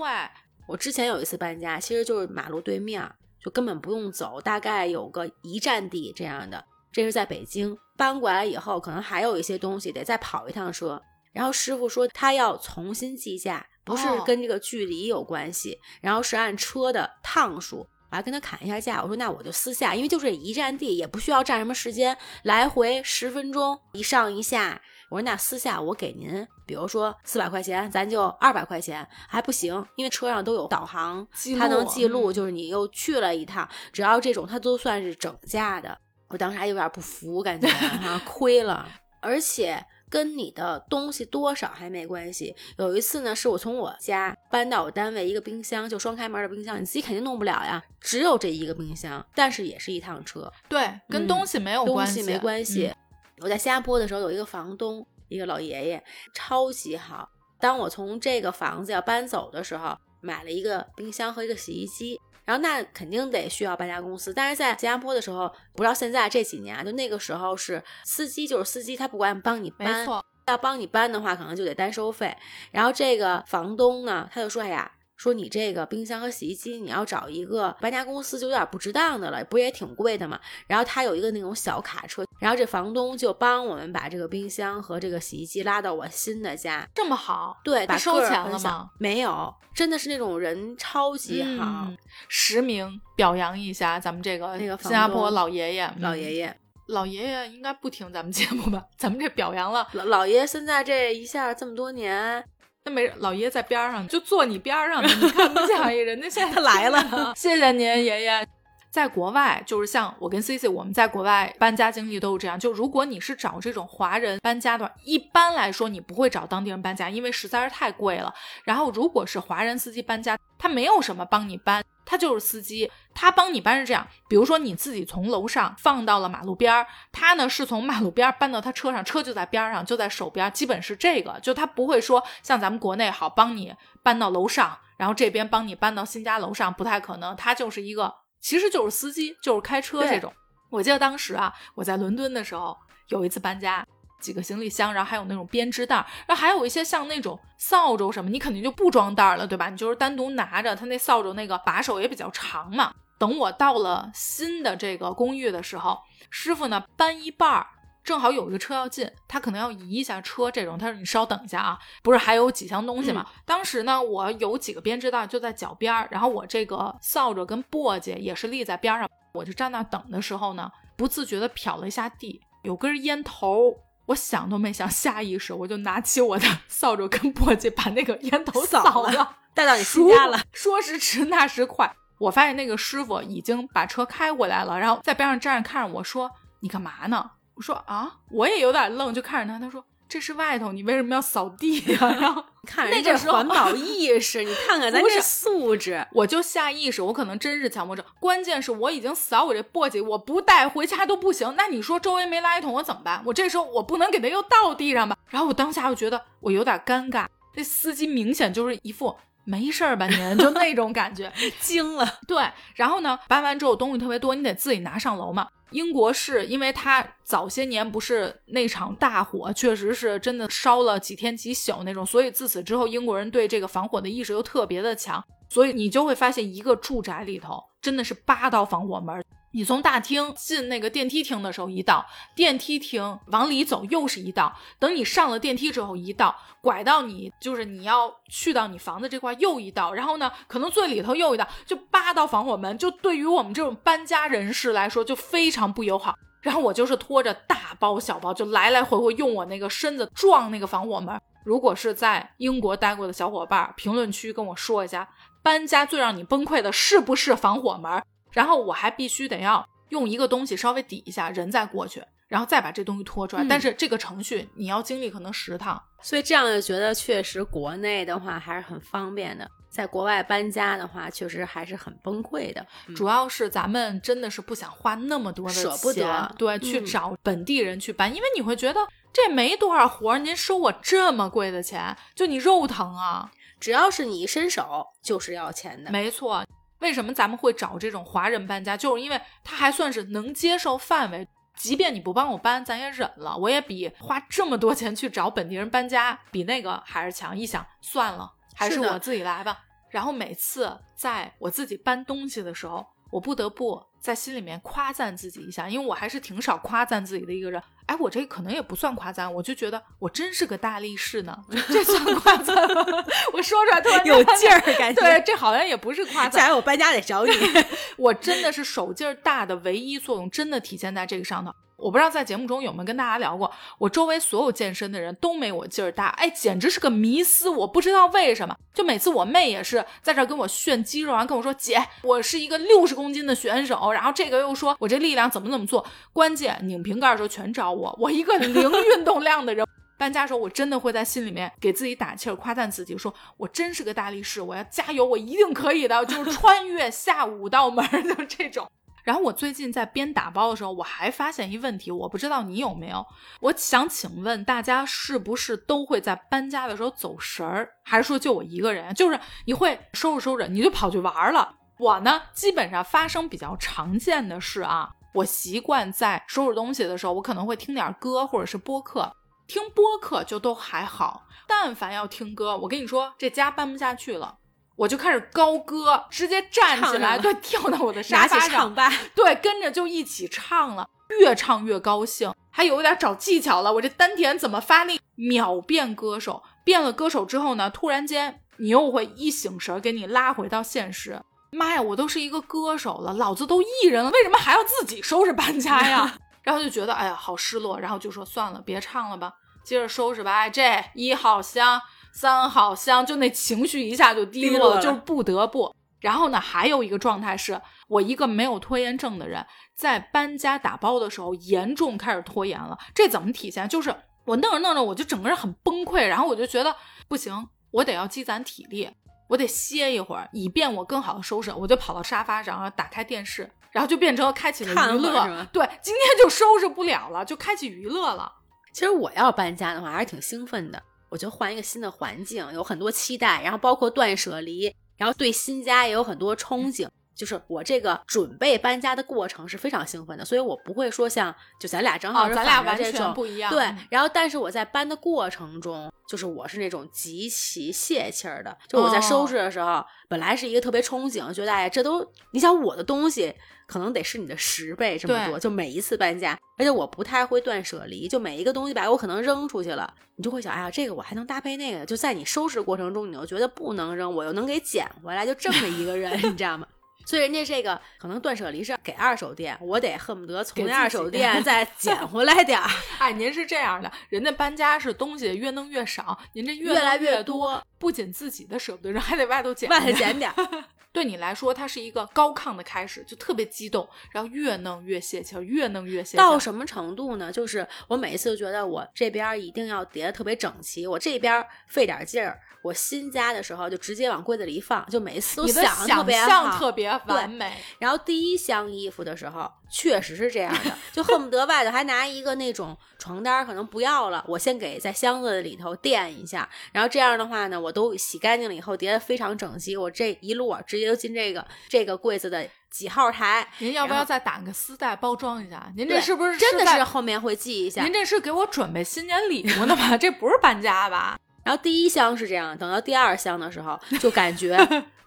我之前有一次搬家，其实就是马路对面，就根本不用走，大概有个一站地这样的。这是在北京搬过来以后，可能还有一些东西得再跑一趟车。然后师傅说他要重新计价，不是哦跟这个距离有关系，然后是按车的趟数。我还跟他砍一下价，我说那我就私下，因为就这一站地，也不需要占什么时间，来回十分钟一上一下。我说那私下我给您，比如说四百块钱，咱就二百块钱，还不行，因为车上都有导航，记它能记录，嗯就是你又去了一趟，只要这种它都算是整价的。我当时还有点不服，感觉哈 亏了，而且。跟你的东西多少还没关系。有一次呢，是我从我家搬到我单位一个冰箱，就双开门的冰箱，你自己肯定弄不了呀，只有这一个冰箱，但是也是一趟车。对，跟嗯东西没有关系，东西没关系。嗯我在新加坡的时候有一个房东，一个老爷爷，超级好。当我从这个房子要搬走的时候，买了一个冰箱和一个洗衣机，然后那肯定得需要搬家公司。但是在新加坡的时候，不知道现在这几年啊，就那个时候是司机就是司机，他不管帮你搬，要帮你搬的话，可能就得单收费。然后这个房东呢，他就说：“哎呀，说你这个冰箱和洗衣机，你要找一个搬家公司就有点不值当的了，不也挺贵的嘛？”然后他有一个那种小卡车，然后这房东就帮我们把这个冰箱和这个洗衣机拉到我新的家。这么好，对，收钱了吗？没有，真的是那种人超级好，嗯实名表扬一下咱们这个那个新加坡老爷爷，嗯老爷爷。老爷爷应该不听咱们节目吧？咱们这表扬了，老老爷现在这一下这么多年，那没老爷爷在边儿上，就坐你边儿上呢，你看不见 人家现在他来了 谢谢您爷爷。在国外，就是像我跟 C C，我们在国外搬家经历都是这样。就如果你是找这种华人搬家的话，一般来说你不会找当地人搬家，因为实在是太贵了。然后如果是华人司机搬家，他没有什么帮你搬，他就是司机，他帮你搬是这样，比如说你自己从楼上放到了马路边儿，他呢是从马路边儿搬到他车上，车就在边儿上，就在手边儿，基本是这个，就他不会说像咱们国内好帮你搬到楼上，然后这边帮你搬到新家楼上，不太可能，他就是一个，其实就是司机，就是开车这种。我记得当时啊，我在伦敦的时候有一次搬家。几个行李箱，然后还有那种编织袋儿，然后还有一些像那种扫帚什么，你肯定就不装袋儿了，对吧？你就是单独拿着，它那扫帚那个把手也比较长嘛。等我到了新的这个公寓的时候，师傅呢搬一半儿，正好有一个车要进，他可能要移一下车，这种他说你稍等一下啊，不是还有几箱东西吗？当时呢，我有几个编织袋就在脚边儿，然后我这个扫帚跟簸箕也是立在边上，我就站那等的时候呢，不自觉的瞟了一下地，有根烟头。我想都没想，下意识我就拿起我的 扫帚跟簸箕，把那个烟头扫了。带到你新家了。说时迟，那时快，我发现那个师傅已经把车开过来了，然后在边上站着看着我说：“你干嘛呢？”我说：“啊。”我也有点愣，就看着他，他说：“这是外头，你为什么要扫地呀、然后看人这那个时候环保意识，你看看咱这素质。我就下意识，我可能真是强迫症。关键是我已经扫我这簸箕，我不带回家都不行。那你说周围没垃圾桶，我怎么办？我这时候我不能给它又倒地上吧？然后我当下我觉得我有点尴尬。这司机明显就是一副没事儿吧您，就那种感觉。惊了，对，然后呢，搬完之后东西特别多，你得自己拿上楼嘛。英国是因为它早些年不是那场大火，确实是真的烧了几天几宿那种，所以自此之后，英国人对这个防火的意识又特别的强，所以你就会发现一个住宅里头真的是八道防火门。你从大厅进那个电梯厅的时候一道，电梯厅往里走又是一道，等你上了电梯之后一道，拐到你就是你要去到你房子这块又一道，然后呢，可能最里头又一道，就八道防火门，就对于我们这种搬家人士来说就非常不友好。然后我就是拖着大包小包，就来来回回用我那个身子撞那个防火门。如果是在英国待过的小伙伴，评论区跟我说一下，搬家最让你崩溃的是不是防火门？然后我还必须得要用一个东西稍微抵一下，人再过去，然后再把这东西拖出来。但是这个程序你要经历可能十趟，所以这样就觉得确实国内的话还是很方便的，在国外搬家的话确实还是很崩溃的。主要是咱们真的是不想花那么多的舍不得，对，去找本地人去搬，因为你会觉得这没多少活，您收我这么贵的钱，就你肉疼啊！只要是你一伸手就是要钱的，没错。为什么咱们会找这种华人搬家？就是因为他还算是能接受范围，即便你不帮我搬，咱也忍了。我也比花这么多钱去找本地人搬家，比那个还是强。一想，算了，还是我自己来吧。然后每次在我自己搬东西的时候，我不得不在心里面夸赞自己一下，因为我还是挺少夸赞自己的一个人。哎，我这可能也不算夸赞，我就觉得我真是个大力士呢，这算夸赞吗？我说出来突然有劲儿，感觉对，这好像也不是夸赞。下来我搬家得找你，我真的是手劲儿大的唯一作用，真的体现在这个上头。我不知道在节目中有没有跟大家聊过，我周围所有健身的人都没我劲儿大，哎，简直是个迷思。我不知道为什么，就每次我妹也是在这儿跟我炫肌肉，然后跟我说：“姐，我是一个六十公斤的选手。”然后这个又说我这力量怎么怎么做，关键拧瓶盖的时候全找我，我一个零运动量的人。搬家时候，我真的会在心里面给自己打气儿，夸赞自己，说我真是个大力士，我要加油，我一定可以的，就是穿越下五道门，就这种。然后我最近在边打包的时候，我还发现一问题，我不知道你有没有。我想请问大家，是不是都会在搬家的时候走神儿，还是说就我一个人？就是你会收拾收拾，你就跑去玩了。我呢，基本上发生比较常见的事啊，我习惯在收拾东西的时候，我可能会听点歌或者是播客。听播客就都还好，但凡要听歌，我跟你说，这家搬不下去了。我就开始高歌，直接站起来，对，跳到我的沙发上，对，跟着就一起唱了，越唱越高兴，还有一点找技巧了。我这丹田怎么发力？秒变歌手，变了歌手之后呢，突然间你又会一醒神，给你拉回到现实。妈呀，我都是一个歌手了，老子都艺人了，为什么还要自己收拾搬家呀？然后就觉得哎呀，好失落，然后就说算了，别唱了吧，接着收拾吧。哎，这一号箱。三好香，就那情绪一下就低落了，就是不得不。然后呢，还有一个状态是，我一个没有拖延症的人，在搬家打包的时候严重开始拖延了。这怎么体现？就是我弄着弄着，我就整个人很崩溃，然后我就觉得不行，我得要积攒体力，我得歇一会儿，以便我更好的收拾。我就跑到沙发上，然后打开电视，然后就变成开启了娱乐。对，今天就收拾不了了，就开启娱乐了。其实我要搬家的话，还是挺兴奋的。我就换一个新的环境，有很多期待，然后包括断舍离，然后对新家也有很多憧憬。就是我这个准备搬家的过程是非常兴奋的，所以我不会说像就咱俩正好是咱俩完全不一样。对，然后但是我在搬的过程中，就是我是那种极其泄气儿的。就我在收拾的时候，本来是一个特别憧憬，觉得哎，这都你想我的东西。可能得是你的十倍这么多，就每一次搬家，而且我不太会断舍离，就每一个东西吧，我可能扔出去了，你就会想，哎呀，这个我还能搭配那个，就在你收拾过程中，你又觉得不能扔，我又能给捡回来，就这么一个人，你知道吗？所以人家这个可能断舍离是给二手店，我得恨不得从那二手店再 捡回来点儿。哎，您是这样的，人家搬家是东西越弄越少，您这越来越多，不仅自己的舍不得扔，还得外头捡，外头捡点儿。对你来说，它是一个高亢的开始，就特别激动，然后越弄越泄气，越弄越泄。到什么程度呢？就是我每一次都觉得我这边一定要叠的特别整齐，我这边费点劲儿。我新家的时候就直接往柜子里一放，就每一次都想特别好，特别完美。然后第一箱衣服的时候，确实是这样的，就恨不得外头还拿一个那种床单，可能不要了，我先给在箱子里头垫一下。然后这样的话呢，我都洗干净了以后叠的非常整齐，我这一摞直接就进这个这个柜子的几号台。您要不要再打个丝带包装一下？您这是不是真的是后面会记一下？您这是给我准备新年礼物呢吧？这不是搬家吧？然后第一箱是这样，等到第二箱的时候，就感觉，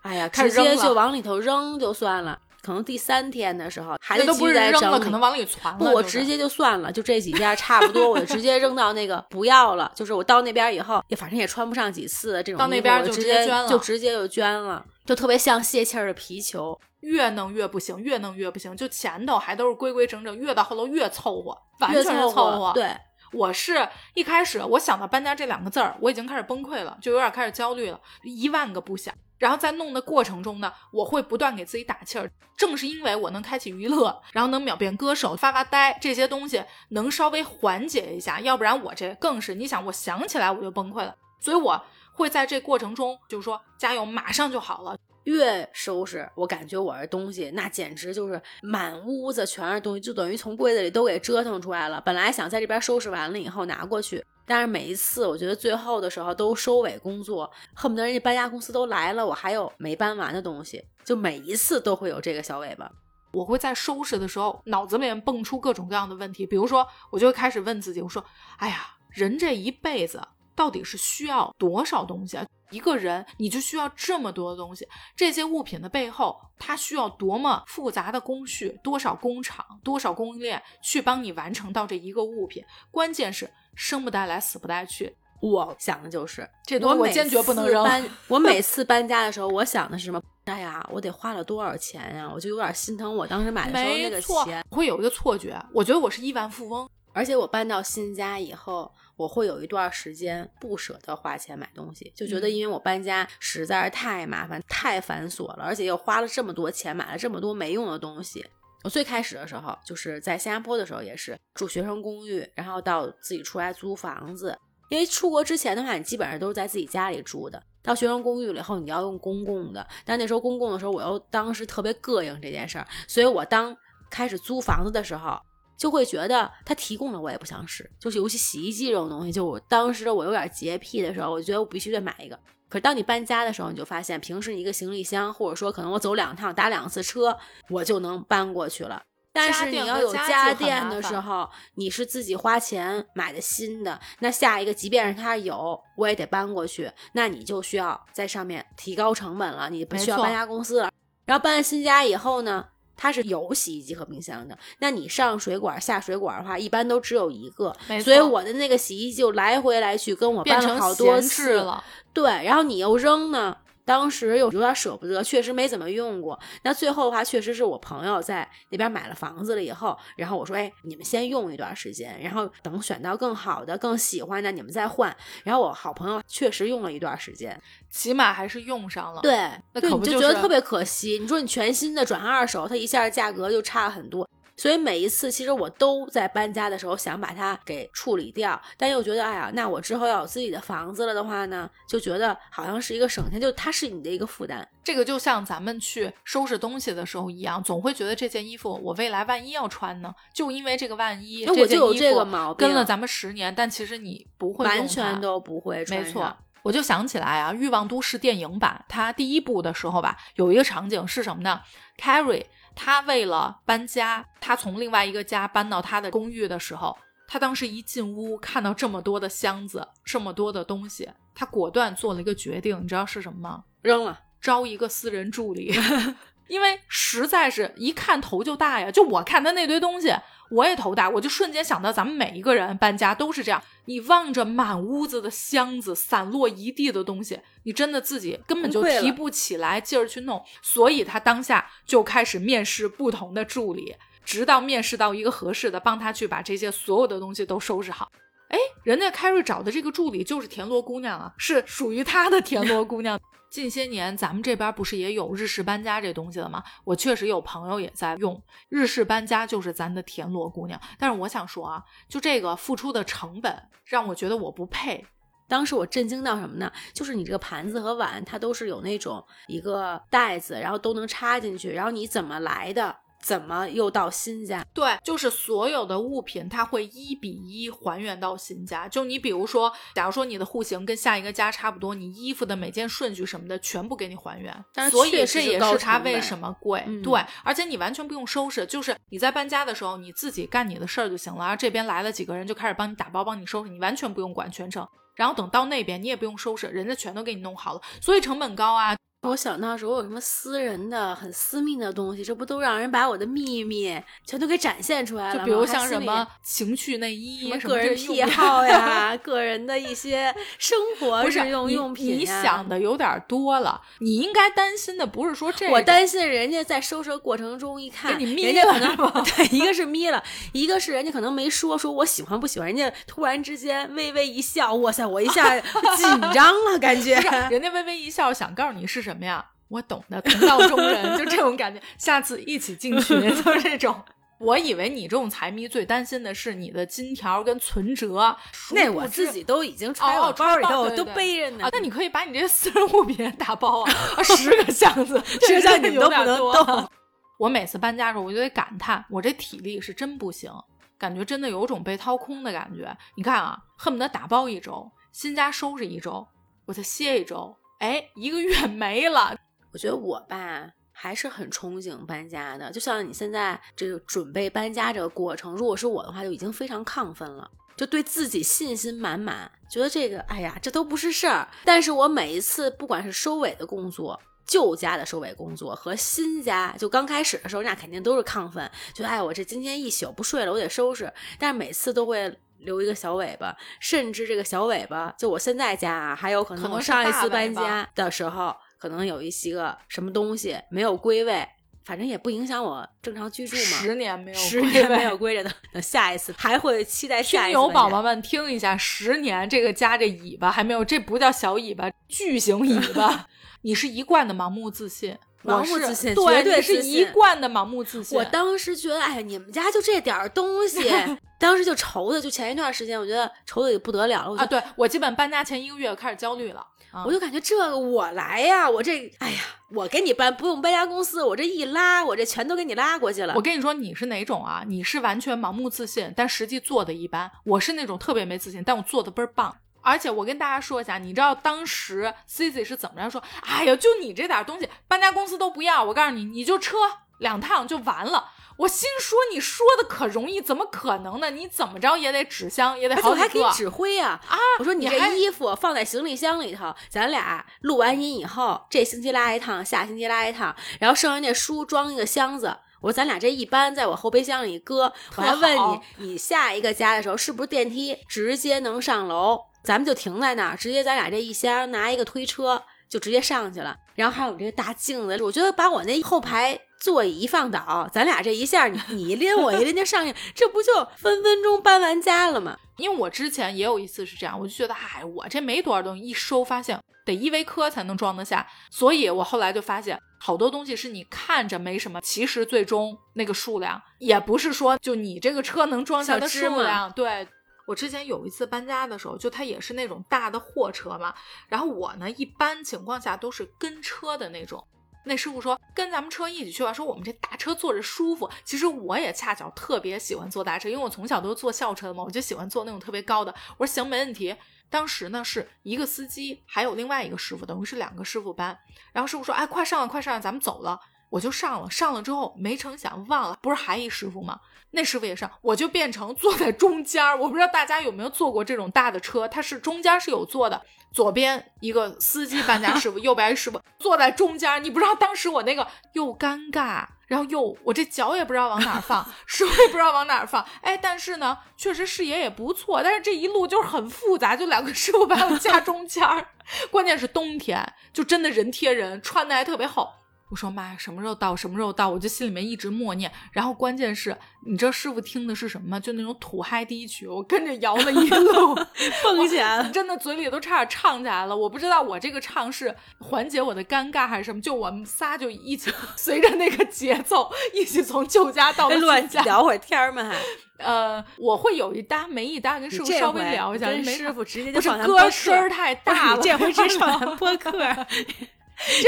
哎呀，直接就往里头扔就算了。可能第三天的时候，还得那都不是扔了，可能往里传了。不，我直接就算了，就这几件差不多，我就 直接扔到那个不要了。就是我到那边以后，也反正也穿不上几次这种，到那边就直直接捐了就直接就捐了，就特别像泄气儿的皮球。越弄越不行，越弄越不行。就前头还都是规规整整，越到后头越凑合，完越全凑合。，对，我是一开始我想到搬家这两个字儿，我已经开始崩溃了，就有点开始焦虑了，一万个不想。然后在弄的过程中呢，我会不断给自己打气儿。正是因为我能开启娱乐，然后能秒变歌手、发发呆这些东西，能稍微缓解一下，要不然我这更是，你想，我想起来我就崩溃了。所以我会在这过程中，就是说加油，马上就好了。越收拾，我感觉我这东西那简直就是满屋子全是东西，就等于从柜子里都给折腾出来了。本来想在这边收拾完了以后拿过去，但是每一次我觉得最后的时候都收尾工作，恨不得人家搬家公司都来了，我还有没搬完的东西，就每一次都会有这个小尾巴。我会在收拾的时候，脑子里面蹦出各种各样的问题，比如说，我就会开始问自己，我说，哎呀，人这一辈子到底是需要多少东西啊？一个人你就需要这么多的东西，这些物品的背后，它需要多么复杂的工序，多少工厂，多少供应链去帮你完成到这一个物品。关键是生不带来，死不带去。我想的就是这东西我坚决不能扔搬 我每次搬家的时候，我想的是什么？哎呀，我得花了多少钱呀？我就有点心疼我当时买的时候那个钱。，我会有一个错觉，我觉得我是亿万富翁。而且我搬到新家以后，我会有一段时间不舍得花钱买东西，就觉得嗯因为我搬家实在是太麻烦、太繁琐了，而且又花了这么多钱买了这么多没用的东西。我最开始的时候，就是在新加坡的时候，也是住学生公寓，然后到自己出来租房子。因为出国之前的话，你基本上都是在自己家里住的。到学生公寓了以后，你要用公共的，但那时候公共的时候，我又当时特别膈应这件事儿，所以我当开始租房子的时候，就会觉得他提供的我也不想使，就是尤其洗衣机这种东西，就我当时我有点洁癖的时候，我觉得我必须得买一个。可是当你搬家的时候，你就发现平时一个行李箱，或者说可能我走两趟打两次车，我就能搬过去了。但是你要有家电的时候，你是自己花钱买的新的，那下一个即便是它有，我也得搬过去，那你就需要在上面提高成本了，你不需要搬家公司了。然后搬了新家以后呢，它是有洗衣机和冰箱的，那你上水管下水管的话，一般都只有一个，所以我的那个洗衣机就来回来去跟我搬了好多次了。对，然后你又扔呢，当时又有点舍不得，确实没怎么用过。那最后的话，确实是我朋友在那边买了房子了以后，然后我说，哎，你们先用一段时间，然后等选到更好的、更喜欢的，你们再换。然后我好朋友确实用了一段时间，起码还是用上了。，对，对，那可不就你就觉得特别可惜。你说你全新的转二手，它一下价格就差很多。所以每一次，其实我都在搬家的时候想把它给处理掉，但又觉得，哎呀，那我之后要有自己的房子了的话呢，就觉得好像是一个省钱，就它是你的一个负担。这个就像咱们去收拾东西的时候一样，总会觉得这件衣服我未来万一要穿呢，就因为这个万一，那我就有件衣服这个毛病跟了咱们十年，但其实你不会完全都不会穿。没错。我就想起来啊，《欲望都市》电影版，它第一部的时候吧，有一个场景是什么呢？Carrie 她为了搬家，他从另外一个家搬到他的公寓的时候，他当时一进屋看到这么多的箱子，这么多的东西，他果断做了一个决定，你知道是什么吗？扔了。招一个私人助理，因为实在是一看头就大呀。就我看他那堆东西，我也头大，我就瞬间想到咱们每一个人搬家都是这样。你望着满屋子的箱子，散落一地的东西，你真的自己根本就提不起来劲儿去弄。所以他当下就开始面试不同的助理，直到面试到一个合适的，帮他去把这些所有的东西都收拾好。哎，人家凯瑞找的这个助理就是田螺姑娘啊，是属于他的田螺姑娘。近些年，咱们这边不是也有日式搬家这东西了吗？我确实有朋友也在用日式搬家，就是咱的田螺姑娘。但是我想说啊，就这个付出的成本，让我觉得我不配。当时我震惊到什么呢？就是你这个盘子和碗，它都是有那种一个袋子，然后都能插进去，然后你怎么来的？怎么又到新家？对，就是所有的物品，它会一比一还原到新家。就你比如说，假如说你的户型跟下一个家差不多，你衣服的每件顺序什么的全部给你还原。但是这也是它为什么贵。嗯对，而且你完全不用收拾，就是你在搬家的时候，你自己干你的事儿就行了。而这边来了几个人，就开始帮你打包、帮你收拾，你完全不用管全程。然后等到那边，你也不用收拾，人家全都给你弄好了，所以成本高啊。我想到时候有什么私人的、很私密的东西，这不都让人把我的秘密全都给展现出来了比如像什么情趣内衣、什么个人癖好呀，个人的一些生活日用用品你呀想的有点多了。你应该担心的不是说这个，我担心人家在收拾的过程中一看，给你眯人家可能 对，一个是眯了，一个是人家可能没说说我喜欢不喜欢，人家突然之间微微一笑，哇塞，我一下紧张了，感觉。人家微微一笑，想告诉你是什么呀？我懂的，同道中人，就这种感觉。下次一起进群，就是这种。我以为你这种财迷最担心的是你的金条跟存折，那我自己都已经揣我哦包里头，我都背着呢啊，。那你可以把你这些私人物品打包啊，啊十个箱子，十个箱子 你都不能动。我每次搬家的时候，我就得感叹，我这体力是真不行，感觉真的有种被掏空的感觉。你看啊，恨不得打包一周，新家收拾一周，我再歇一周，哎，一个月没了。我觉得我吧还是很憧憬搬家的，就像你现在这个准备搬家这个过程，如果是我的话，就已经非常亢奋了。就对自己信心满满，觉得这个，哎呀，这都不是事儿。但是我每一次，不管是收尾的工作、旧家的收尾工作和新家，就刚开始的时候，那肯定都是亢奋，觉得哎，我这今天一宿不睡了，我得收拾。但是每次都会留一个小尾巴，甚至这个小尾巴，就我现在家啊，还有可能我可能上一次搬家的时候，可能有一些个什么东西没有归位，反正也不影响我正常居住嘛。十年没有十年没有归着的，等下一次还会期待下听一次搬家友宝宝们听一下，十年这个家这尾巴还没有，这不叫小尾巴，巨型尾巴。你是一贯的盲目自信，盲目自信对，绝对是一贯的盲目自信。我当时觉得，哎呀，你们家就这点儿东西，当时就愁的，就前一段时间，我觉得愁的也不得了了。我、啊，对我基本搬家前一个月开始焦虑了。啊我就感觉这个我来呀，我这，哎呀，我给你搬，不用搬家公司，我这一拉，我这全都给你拉过去了。我跟你说，你是哪种啊？你是完全盲目自信，但实际做的一般。我是那种特别没自信，但我做的倍儿棒。而且我跟大家说一下，你知道当时 Cici 是怎么着说？哎呀，就你这点东西，搬家公司都不要。我告诉你，你就车两趟就完了。我心说，你说的可容易，怎么可能呢？你怎么着也得纸箱，也得好几个。还可以指挥啊！啊我说你这衣服放在行李箱里头，咱俩录完音以后，这星期拉一趟，下星期拉一趟，然后剩下那书装一个箱子。我说咱俩这一搬在我后备箱里搁，我还问你，你下一个家的时候是不是电梯直接能上楼？咱们就停在那儿，直接咱俩这一箱拿一个推车就直接上去了。然后还有这个大镜子，我觉得把我那后排座椅一放倒，咱俩这一下你你一拎我一拎就上去，这不就分分钟搬完家了吗？因为我之前也有一次是这样，我就觉得，嗨，我这没多少东西，一收发现得依维柯才能装得下，所以我后来就发现，好多东西是你看着没什么，其实最终那个数量也不是说就你这个车能装下的数量。对我之前有一次搬家的时候，就它也是那种大的货车嘛，然后我呢一般情况下都是跟车的那种。那师傅说跟咱们车一起去吧，说我们这大车坐着舒服。其实我也恰巧特别喜欢坐大车，因为我从小都是坐校车的嘛，我就喜欢坐那种特别高的。我说行，没问题。当时呢是一个司机，还有另外一个师傅，等于是两个师傅班。然后师傅说：“哎，快上了，快上了，咱们走了。”我就上了，上了之后没成想忘了，不是还一师傅吗？那师傅也上，我就变成坐在中间儿。我不知道大家有没有坐过这种大的车，它是中间是有坐的，左边一个司机搬家师傅，右边一师傅坐在中间儿。你不知道当时我那个又尴尬，然后又我这脚也不知道往哪儿放，手也不知道往哪儿放。哎，但是呢，确实视野也不错，但是这一路就是很复杂，就两个师傅把我架中间儿。关键是冬天，就真的人贴人，穿的还特别厚。我说妈呀，什么时候到？什么时候到？我就心里面一直默念。然后关键是，你知道师傅听的是什么吗？就那种土嗨第一曲，我跟着摇了一路，蹦起来了。真的嘴里都差点唱起来了。我不知道我这个唱是缓解我的尴尬还是什么，就我们仨就一起 随着那个节奏，一起从旧家到了哎乱新家。聊会儿天儿嘛，还 呃，我会有一搭没一搭，跟师傅稍微聊一下。跟师傅直接不就是上歌声儿太大了，这回直接上咱播客。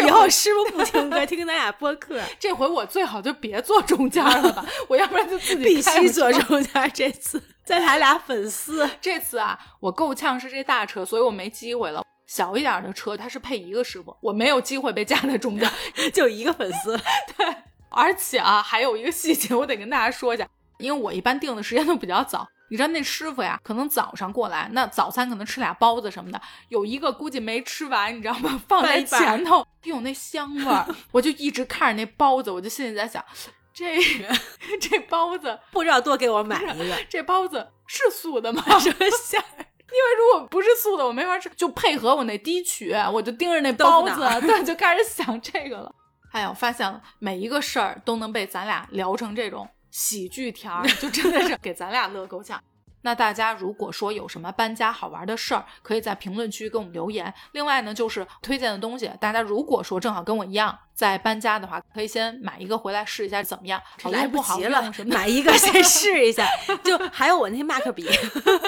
以后师傅不听歌，听咱俩播客，这回我最好就别坐中间了吧，我要不然就自己必须坐中间。这次 再来俩粉丝，这次啊，我够呛是这大车，所以我没机会了。小一点的车，它是配一个师傅，我没有机会被夹在中间。就一个粉丝。对而且啊，还有一个细节，我得跟大家说一下，因为我一般定的时间都比较早，你知道那师傅呀，可能早上过来，那早餐可能吃俩包子什么的，有一个估计没吃完，你知道吗？放在前头，有那香味儿，我就一直看着那包子，我就心里在想，这 这包子不知道多给我买一个，这包子是素的吗？什么馅？因为如果不是素的，我没法吃。就配合我那低曲，我就盯着那包子，对，就开始想这个了。哎呀，我发现了，每一个事儿都能被咱俩聊成这种。喜剧片儿就真的是给咱俩乐够呛。那大家如果说有什么搬家好玩的事儿，可以在评论区给我们留言。另外呢，就是推荐的东西，大家如果说正好跟我一样在搬家的话，可以先买一个回来试一下怎么样。来不及了，买一个先 试一下。就还有我那马克笔，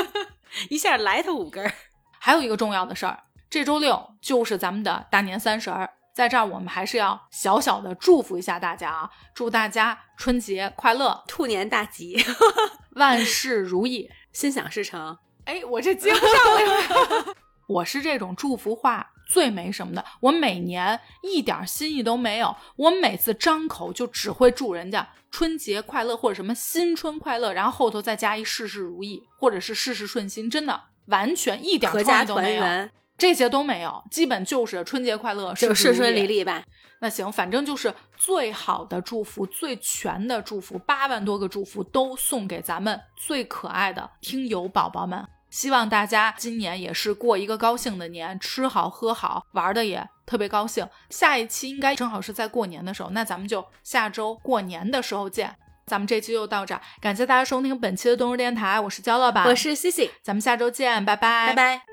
一下来它五根。还有一个重要的事儿，这周六就是咱们的大年三十儿。在这儿，我们还是要小小的祝福一下大家啊！祝大家春节快乐，兔年大吉，万事如意，心想事成。哎，我这接不上了。我是这种祝福话最没什么的，我每年一点心意都没有，我每次张口就只会祝人家春节快乐或者什么新春快乐，然后后头再加一事事如意或者是事事顺心，真的完全一点阖家团圆。这些都没有，基本就是春节快乐，就顺顺利利吧。那行，反正就是最好的祝福，最全的祝福，八万多个祝福都送给咱们最可爱的听友宝宝们。希望大家今年也是过一个高兴的年，吃好喝好，玩的也特别高兴。下一期应该正好是在过年的时候，那咱们就下周过年的时候见。咱们这期就到这儿，感谢大家收听本期的动物电台，我是焦老板，我是西西，咱们下周见，拜拜，拜拜。